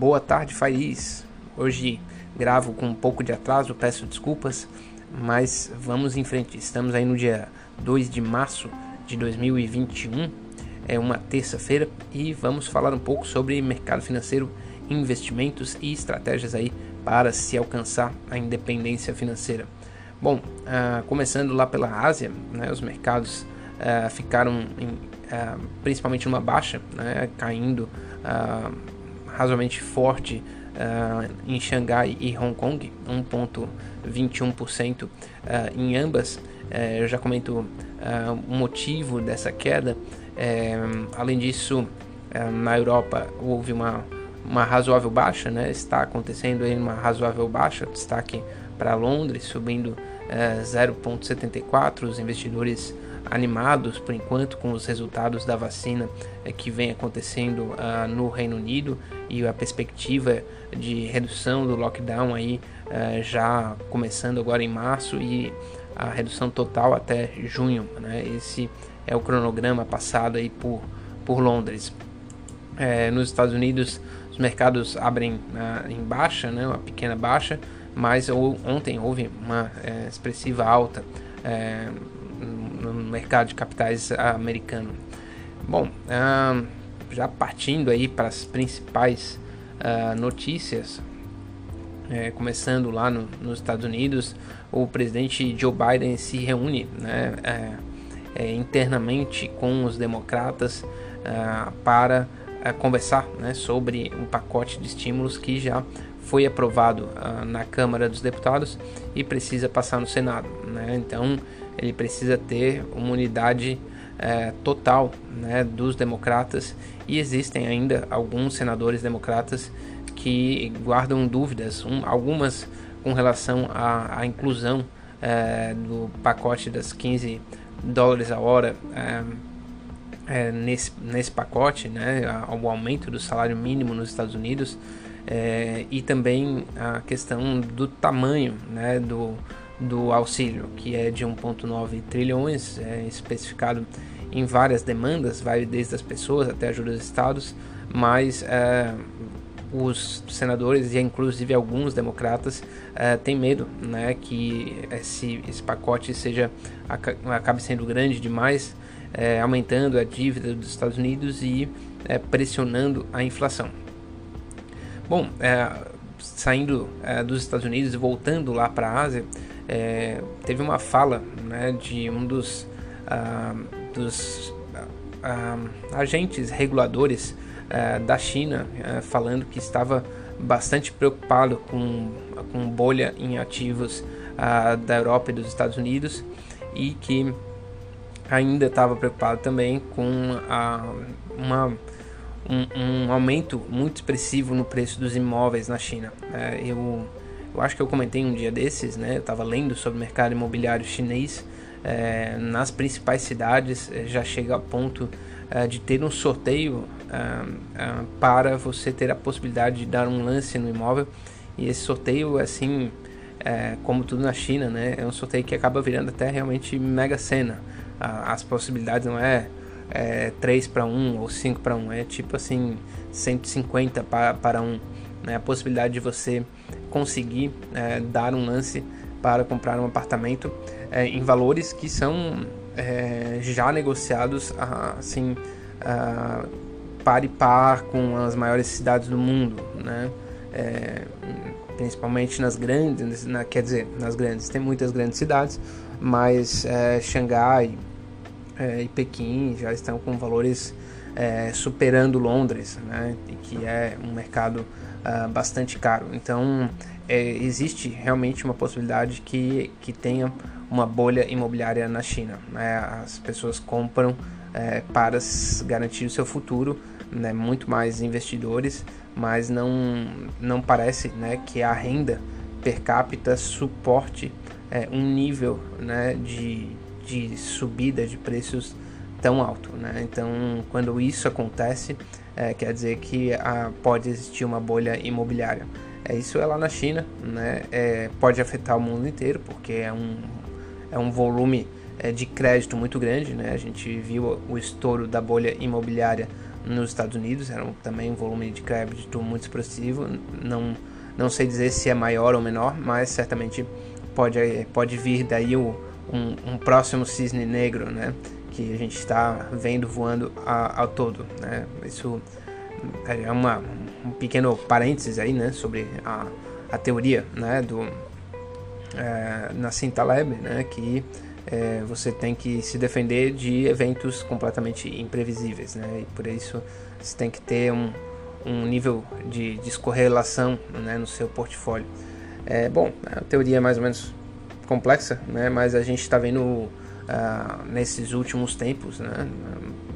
Boa tarde, Faiz. Hoje gravo com um pouco de atraso, peço desculpas, mas vamos em frente. Estamos aí no dia 2 de março de 2021, é uma terça-feira, e vamos falar um pouco sobre mercado financeiro, investimentos e estratégias aí para se alcançar a independência financeira. Bom, uh, começando lá pela Ásia, né, os mercados uh, ficaram em, uh, principalmente numa baixa, né, caindo razoavelmente forte uh, em Xangai e Hong Kong, 1,21% uh, em ambas. Uh, eu já comento o motivo dessa queda. além disso, na Europa houve uma, uma razoável baixa, né? está acontecendo aí uma razoável baixa, destaque para Londres subindo 0,74%, os investidores animados por enquanto com os resultados da vacina eh, que vem acontecendo uh, no Reino Unido e a perspectiva de redução do lockdown aí uh, já começando agora em março e a redução total até junho. Né? Esse é o cronograma passado aí por, por Londres. É, nos Estados Unidos os mercados abrem uh, em baixa, né? uma pequena baixa, mas ontem houve uma é, expressiva alta. É, no mercado de capitais americano. Bom, uh, já partindo aí para as principais uh, notícias, é, começando lá no, nos Estados Unidos, o presidente Joe Biden se reúne né, é, é, internamente com os democratas uh, para conversar né, sobre um pacote de estímulos que já foi aprovado uh, na Câmara dos Deputados e precisa passar no Senado. Né? Então, ele precisa ter uma unidade é, total né, dos democratas. E existem ainda alguns senadores democratas que guardam dúvidas, um, algumas com relação à, à inclusão é, do pacote das 15 dólares a hora é, é, nesse, nesse pacote, né, ao aumento do salário mínimo nos Estados Unidos é, e também a questão do tamanho né, do, do auxílio, que é de 1,9 trilhões, é especificado em várias demandas, vai desde as pessoas até ajuda dos estados, mas é, os senadores e inclusive alguns democratas é, têm medo né, que esse, esse pacote seja acabe sendo grande demais, é, aumentando a dívida dos Estados Unidos e é, pressionando a inflação. Bom, saindo dos Estados Unidos e voltando lá para a Ásia, é, teve uma fala né, de um dos, ah, dos ah, agentes reguladores ah, da China ah, falando que estava bastante preocupado com, com bolha em ativos ah, da Europa e dos Estados Unidos e que ainda estava preocupado também com uma, um, um, aumento muito expressivo no preço dos imóveis na China. É, eu eu acho que eu comentei um dia desses, né? Eu estava lendo sobre o mercado imobiliário chinês. É, nas principais cidades é, já chega ao ponto é, de ter um sorteio para você ter a possibilidade de dar um lance no imóvel. E esse sorteio, assim, como tudo na China, né? É um sorteio que acaba virando até realmente mega cena. as possibilidades não é, é 3 para 1 ou 5 para 1, é tipo assim 150 para, para 1 né, a possibilidade de você conseguir é, dar um lance para comprar um apartamento é, em valores que são é, já negociados assim par e par com as maiores cidades do mundo, né? É, principalmente nas grandes, na, quer dizer, nas grandes, tem muitas grandes cidades, mas é, Xangai e Pequim já estão com valores é, superando Londres, né? Que é um mercado uh, bastante caro. Então, é, existe realmente uma possibilidade que, que tenha uma bolha imobiliária na China. Né? As pessoas compram é, para garantir o seu futuro, né? muito mais investidores, mas não, não parece né, que a renda per capita suporte é, um nível né, de, de subida de preços tão alto. Né? Então, quando isso acontece, é, quer dizer que a, pode existir uma bolha imobiliária. É, isso é lá na China, né? É, pode afetar o mundo inteiro, porque é um, é um volume é, de crédito muito grande. Né? A gente viu o estouro da bolha imobiliária nos Estados Unidos, era também um volume de crédito muito expressivo. Não, não sei dizer se é maior ou menor, mas certamente pode, pode vir daí o, um, um próximo cisne negro, né? Que a gente está vendo voando ao todo. Né? Isso é uma, um pequeno parênteses aí, né, sobre a, a teoria, né, do é, Nassim Taleb, né, que é, você tem que se defender de eventos completamente imprevisíveis, né, e por isso você tem que ter um, um nível de descorrelação né, no seu portfólio. É, bom, a teoria é mais ou menos complexa, né, mas a gente está vendo uh, nesses últimos tempos, né,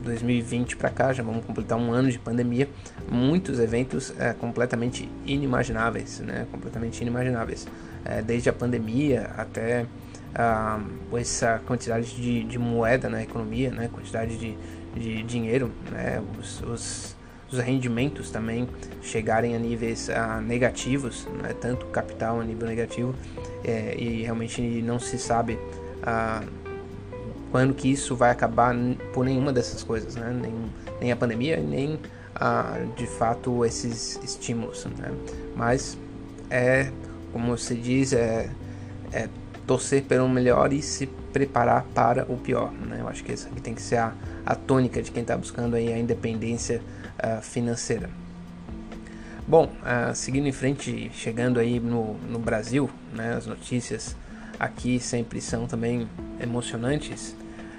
2020 para cá, já vamos completar um ano de pandemia, muitos eventos é, completamente inimagináveis, né? Completamente inimagináveis. É, desde a pandemia até ah, essa quantidade de, de, moeda na economia, né? Quantidade de, de dinheiro, né? Os, os, os, rendimentos também chegarem a níveis ah, negativos, né? Tanto capital a nível negativo é, e realmente não se sabe ah, quando que isso vai acabar por nenhuma dessas coisas, né? nem, nem a pandemia, nem ah, de fato esses estímulos. Né? Mas é, como se diz, é, é torcer pelo melhor e se preparar para o pior. Né? Eu acho que essa tem que ser a, a tônica de quem está buscando aí a independência uh, financeira. Bom, uh, seguindo em frente, chegando aí no, no Brasil, né, as notícias aqui sempre são também emocionantes.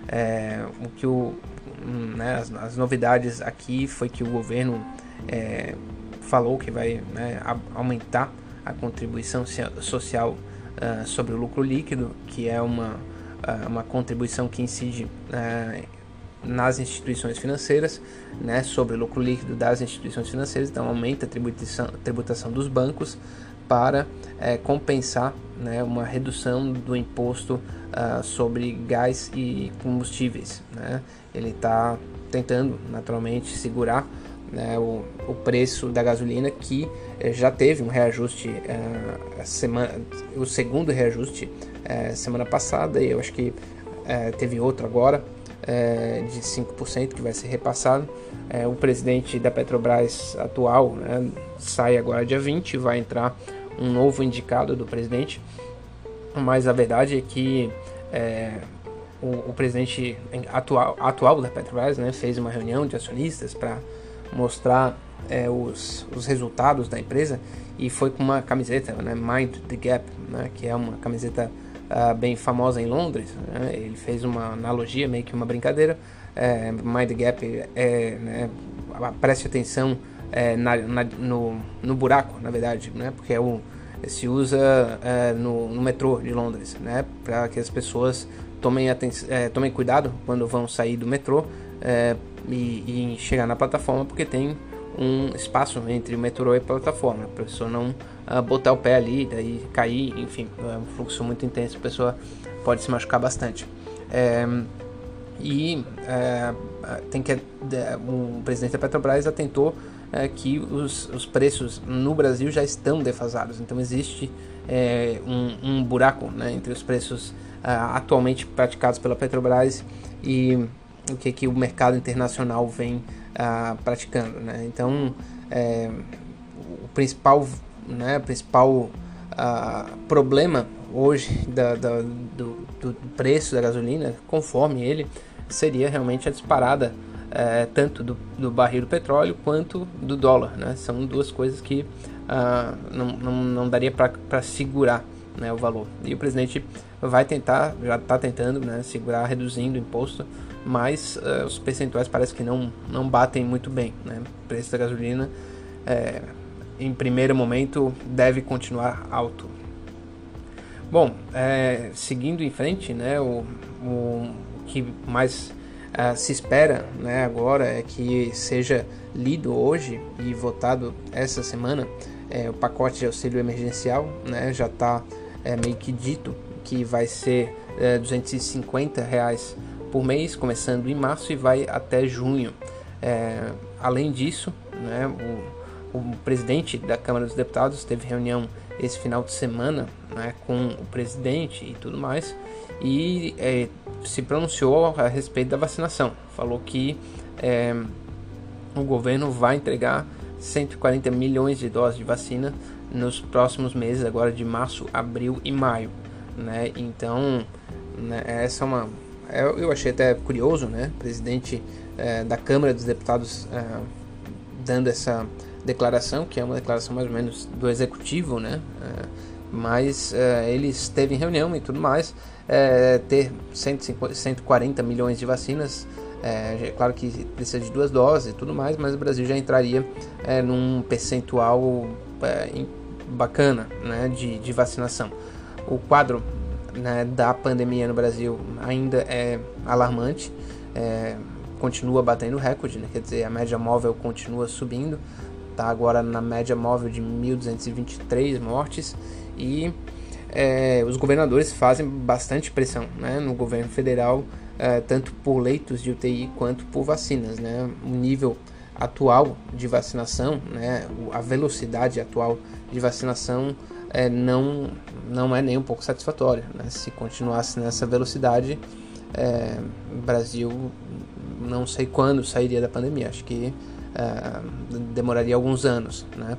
É, o que o, né, as, as, novidades aqui foi que o governo é, falou que vai né, aumentar a contribuição social uh, sobre o lucro líquido, que é uma, uh, uma contribuição que incide uh, nas instituições financeiras, né, sobre o lucro líquido das instituições financeiras, então aumenta a tributação, tributação dos bancos para é, compensar né, uma redução do imposto uh, sobre gás e combustíveis. Né? Ele está tentando naturalmente segurar né, o, o, preço da gasolina que eh, já teve um reajuste uh, semana, o segundo reajuste uh, semana passada e eu acho que teve outro agora de 5% que vai ser repassado. o presidente da Petrobras atual né, sai agora dia 20 vai entrar um novo indicado do presidente, mas a verdade é que é, o, o, presidente atual, atual da Petrobras né, fez uma reunião de acionistas para mostrar é, os, os resultados da empresa e foi com uma camiseta, né, Mind the Gap, né, que é uma camiseta uh, bem famosa em Londres. Né, ele fez uma analogia, meio que uma brincadeira. É, Mind the Gap é, né, preste atenção é, na, na, no, no buraco, na verdade, né? Porque é se usa é, no, no, metrô de Londres, né? Para que as pessoas tomem, é, tomem cuidado quando vão sair do metrô é, e, e, chegar na plataforma, porque tem um espaço entre o metrô e a plataforma, para a pessoa não uh, botar o pé ali, daí cair, enfim, é um fluxo muito intenso, a pessoa pode se machucar bastante. É, e é, tem que o presidente da Petrobras atentou é, que os, os preços no Brasil já estão defasados. Então existe é, um, um, buraco né, entre os preços uh, atualmente praticados pela Petrobras e o que, que o mercado internacional vem uh, praticando. Né? Então é, o principal, né, principal uh, problema hoje da, da, do, do preço da gasolina, conforme ele, seria realmente a disparada é, tanto do, do, barril do petróleo quanto do dólar. Né? São duas coisas que ah, não, não, não daria para segurar né, o valor. E o presidente vai tentar, já está tentando né, segurar, reduzindo o imposto, mas uh, os percentuais parece que não, não batem muito bem. Né? O preço da gasolina, é, em primeiro momento, deve continuar alto. Bom, é, seguindo em frente, né, o, o que mais uh, se espera né, agora é que seja lido hoje e votado essa semana é, o pacote de auxílio emergencial. Né, já está é, meio que dito que vai ser é, 250 reais por mês, começando em março e vai até junho. É, além disso, né, o, o presidente da Câmara dos Deputados teve reunião esse final de semana né, com o presidente e tudo mais e é, se pronunciou a respeito da vacinação. Falou que é, o governo vai entregar 140 milhões de doses de vacina nos próximos meses, agora de março, abril e maio. Né? Então, né, essa é uma. É, eu achei até curioso, né? Presidente é, da Câmara dos Deputados é, dando essa declaração, que é uma declaração mais ou menos do executivo, né? É, mas é, ele esteve em reunião e tudo mais. É, ter 150, 140 milhões de vacinas, é, claro que precisa de duas doses e tudo mais, mas o Brasil já entraria é, num percentual é, bacana né, de, de vacinação. O quadro né, da pandemia no Brasil ainda é alarmante, é, continua batendo recorde, né, quer dizer, a média móvel continua subindo, está agora na média móvel de 1.223 mortes e é, os governadores fazem bastante pressão né, no governo federal, é, tanto por leitos de UTI quanto por vacinas. Né? O nível atual de vacinação, né, a velocidade atual de vacinação é, não, não é nem um pouco satisfatória. Né? Se continuasse nessa velocidade, é, o Brasil não sei quando sairia da pandemia. Acho que é, demoraria alguns anos, né?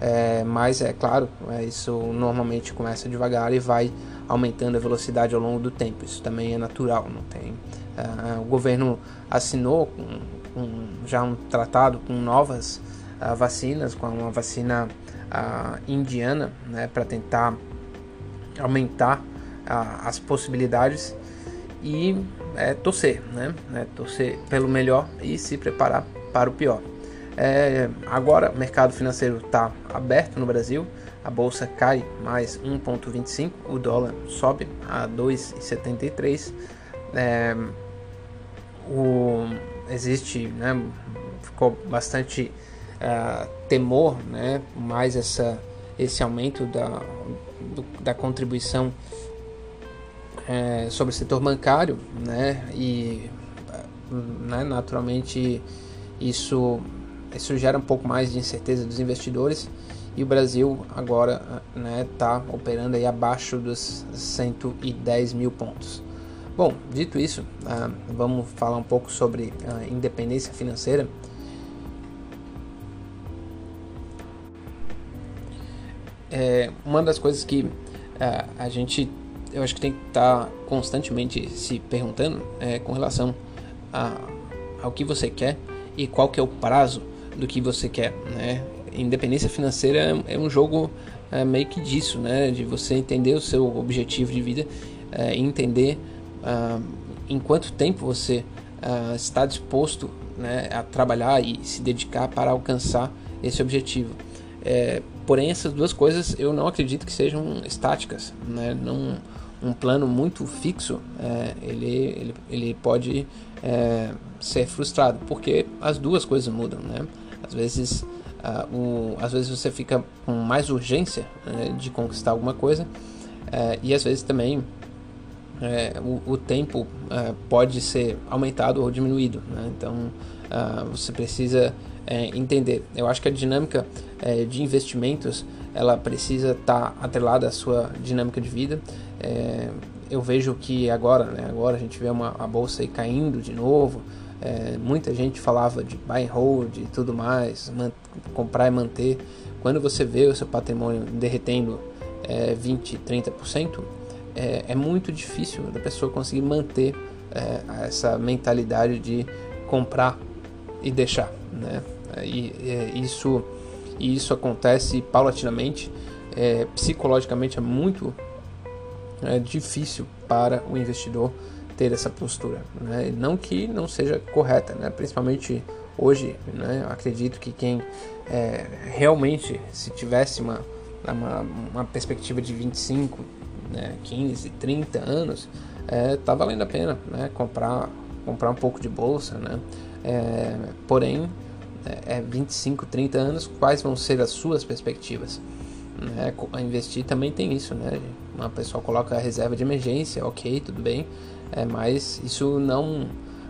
É, mas é claro, é, isso normalmente começa devagar e vai aumentando a velocidade ao longo do tempo. Isso também é natural, não tem. É, o governo assinou um, um, já um tratado com novas uh, vacinas, com uma vacina uh, indiana, né, para tentar aumentar as possibilidades e torcer, né, é, torcer pelo melhor e se preparar para o pior. É, agora o mercado financeiro está aberto no Brasil, a bolsa cai mais 1,25, o dólar sobe a 2,73. É, existe, né, ficou bastante uh, temor, né, mais essa, esse aumento da, do, da contribuição é, sobre o setor bancário, né, e né, naturalmente isso isso gera um pouco mais de incerteza dos investidores e o Brasil agora está né, tá operando aí abaixo dos 110 mil pontos. Bom, dito isso, uh, vamos falar um pouco sobre a independência financeira. É uma das coisas que uh, a gente, eu acho que tem que estar tá constantemente se perguntando é com relação a, ao que você quer e qual que é o prazo do que você quer, né? Independência financeira é um jogo é, meio que disso, né? De você entender o seu objetivo de vida, é, entender uh, em quanto tempo você uh, está disposto né, a trabalhar e se dedicar para alcançar esse objetivo. É, porém, essas duas coisas eu não acredito que sejam estáticas, né? Um plano muito fixo, é, ele, ele, ele pode é, ser frustrado, porque as duas coisas mudam, né? Às vezes, uh, às vezes você fica com mais urgência né, de conquistar alguma coisa uh, e às vezes também uh, o, o, tempo eh, pode ser aumentado ou diminuído. Né? Então você precisa entender. Eu acho que a dinâmica de investimentos ela precisa estar tá atrelada à sua dinâmica de vida. eu vejo que agora, né, agora a gente vê uma, a bolsa aí caindo de novo. É, muita gente falava de buy and hold e tudo mais, comprar e manter. Quando você vê o seu patrimônio derretendo é, 20, 30%, é, é muito difícil da pessoa conseguir manter é, essa mentalidade de comprar e deixar. Né? E, é, isso, isso acontece paulatinamente. É, psicologicamente é muito é, difícil para o investidor ter essa postura. Né? Não que não seja correta, né? principalmente hoje. Né? acredito que quem é, realmente, se tivesse uma, uma, uma perspectiva de 25, né, 15, 30 anos, é, tá valendo a pena né? comprar, comprar um pouco de bolsa. Né? É, porém, é 25, 30 anos, quais vão ser as suas perspectivas? Né? Investir também tem isso, né? Uma pessoa coloca a reserva de emergência, ok, tudo bem, é, mas isso não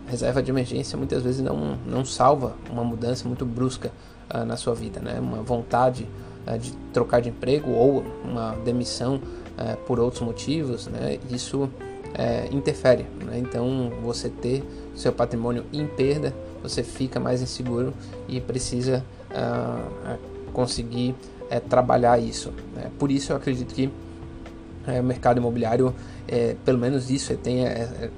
reserva de emergência muitas vezes não, não salva uma mudança muito brusca uh, na sua vida, né? Uma vontade uh, de trocar de emprego ou uma demissão uh, por outros motivos, né, isso interfere. Né? Então, você ter seu patrimônio em perda, você fica mais inseguro e precisa conseguir trabalhar isso. Né? Por isso, eu acredito que é, o mercado imobiliário, é, pelo menos isso tem é, é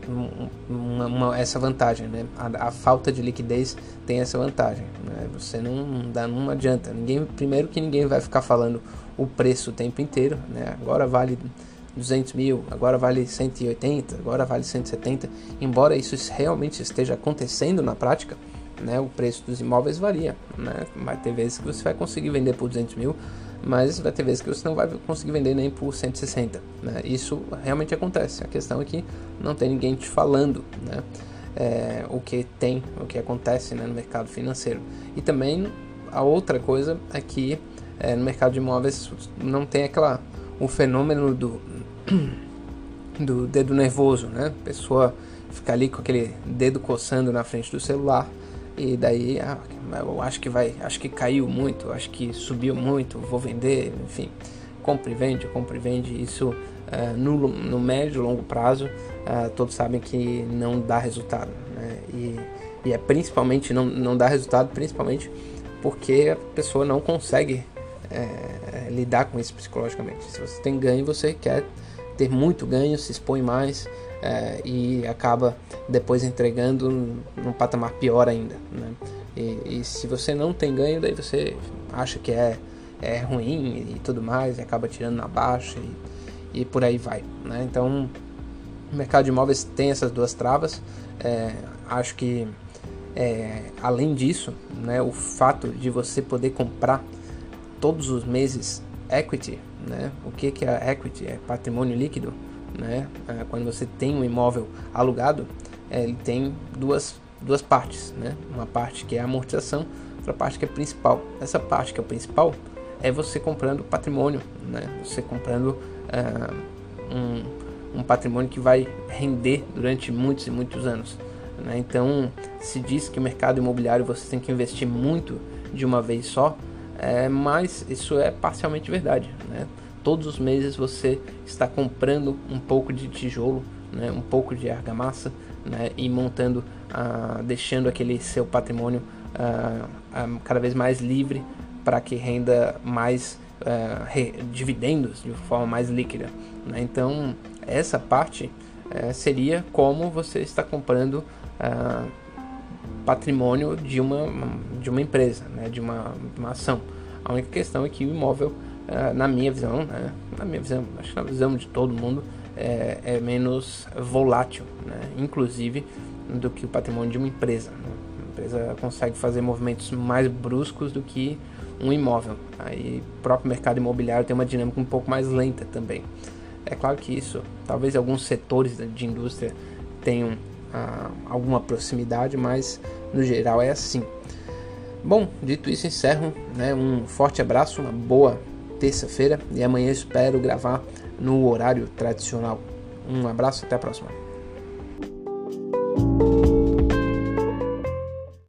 uma, uma, essa vantagem, né? A, a, falta de liquidez tem essa vantagem. Né? Você não dá, não adianta. Ninguém, primeiro que ninguém vai ficar falando o preço o tempo inteiro, né? Agora vale 200 mil, agora vale 180, agora vale 170. Embora isso realmente esteja acontecendo na prática, né? O preço dos imóveis varia, né? Vai ter vezes que você vai conseguir vender por 200 mil, mas vai ter vezes que você não vai conseguir vender nem por 160. Né? Isso realmente acontece. A questão é que não tem ninguém te falando né? É, o que tem, o que acontece né, no mercado financeiro. E também a outra coisa é que é, no mercado de imóveis não tem aquela o fenômeno do do dedo nervoso, né? A pessoa fica ali com aquele dedo coçando na frente do celular e daí, ah, eu acho que vai, acho que caiu muito, acho que subiu muito, vou vender, enfim, compra e vende, compra e vende. Isso uh, no, no médio e longo prazo, uh, todos sabem que não dá resultado, né? E, e é principalmente não, não dá resultado, principalmente porque a pessoa não consegue é, lidar com isso psicologicamente. Se você tem ganho, você quer ter muito ganho, se expõe mais é, e acaba depois entregando num patamar pior ainda. Né? E, e, se você não tem ganho, daí você acha que é, é ruim e tudo mais, e acaba tirando na baixa e, e por aí vai. Né? Então, o mercado de imóveis tem essas duas travas. É, acho que, é, além disso, né, o fato de você poder comprar todos os meses equity, né? o que, que é equity? É patrimônio líquido né? Ah, quando você tem um imóvel alugado, é, ele tem duas, duas partes, né? Uma parte que é a amortização, outra parte que é principal. Essa parte que é o principal é você comprando patrimônio, né? Você comprando uh, um, um patrimônio que vai render durante muitos e muitos anos. Né? Então, se diz que o mercado imobiliário você tem que investir muito de uma vez só, é, mas isso é parcialmente verdade, né? Todos os meses você está comprando um pouco de tijolo, né, um pouco de argamassa né, e montando, uh, deixando aquele seu patrimônio uh, uh, cada vez mais livre para que renda mais dividendos de forma mais líquida. Né? Então, essa parte eh, seria como você está comprando patrimônio de uma, de uma empresa, né, de uma, uma ação. A única questão é que o imóvel na minha visão, né, na minha visão, acho que na visão de todo mundo, é, é menos volátil, né, inclusive do que o patrimônio de uma empresa. Né. A empresa consegue fazer movimentos mais bruscos do que um imóvel. Aí o próprio mercado imobiliário tem uma dinâmica um pouco mais lenta também. É claro que isso, talvez alguns setores de indústria tenham ah, alguma proximidade, mas no geral é assim. Bom, dito isso, encerro. Né, um forte abraço, uma boa terça-feira e amanhã espero gravar no horário tradicional. Um abraço, até a próxima.